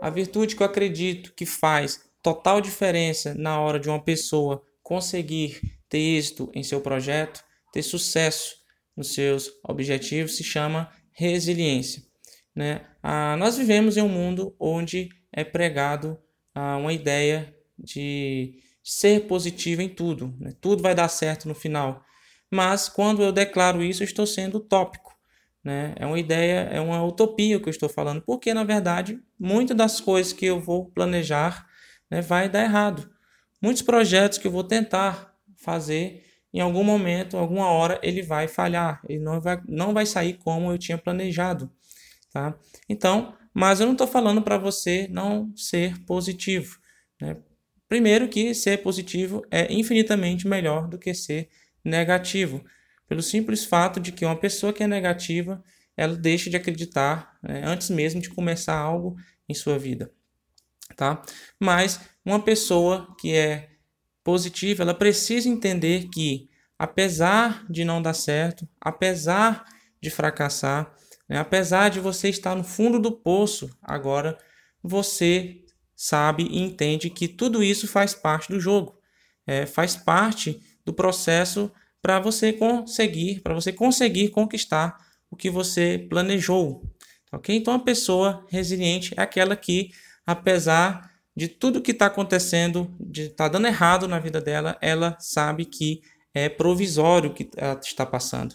a virtude que eu acredito que faz total diferença na hora de uma pessoa conseguir ter êxito em seu projeto, ter sucesso nos seus objetivos, se chama resiliência. Né? Ah, nós vivemos em um mundo onde é pregado ah, uma ideia de ser positivo em tudo, né? tudo vai dar certo no final. Mas quando eu declaro isso, eu estou sendo utópico. Né? É uma ideia, é uma utopia que eu estou falando, porque na verdade muitas das coisas que eu vou planejar né, vai dar errado. Muitos projetos que eu vou tentar fazer, em algum momento, alguma hora, ele vai falhar, ele não vai, não vai sair como eu tinha planejado. Tá? Então, mas eu não estou falando para você não ser positivo. Né? Primeiro que ser positivo é infinitamente melhor do que ser negativo, pelo simples fato de que uma pessoa que é negativa, ela deixa de acreditar né, antes mesmo de começar algo em sua vida. Tá? Mas uma pessoa que é positiva, ela precisa entender que apesar de não dar certo, apesar de fracassar, né? Apesar de você estar no fundo do poço, agora você sabe e entende que tudo isso faz parte do jogo, é, faz parte do processo para você conseguir, para você conseguir conquistar o que você planejou. Ok? Então a pessoa resiliente é aquela que, apesar de tudo que está acontecendo, de estar tá dando errado na vida dela, ela sabe que é provisório o que ela está passando.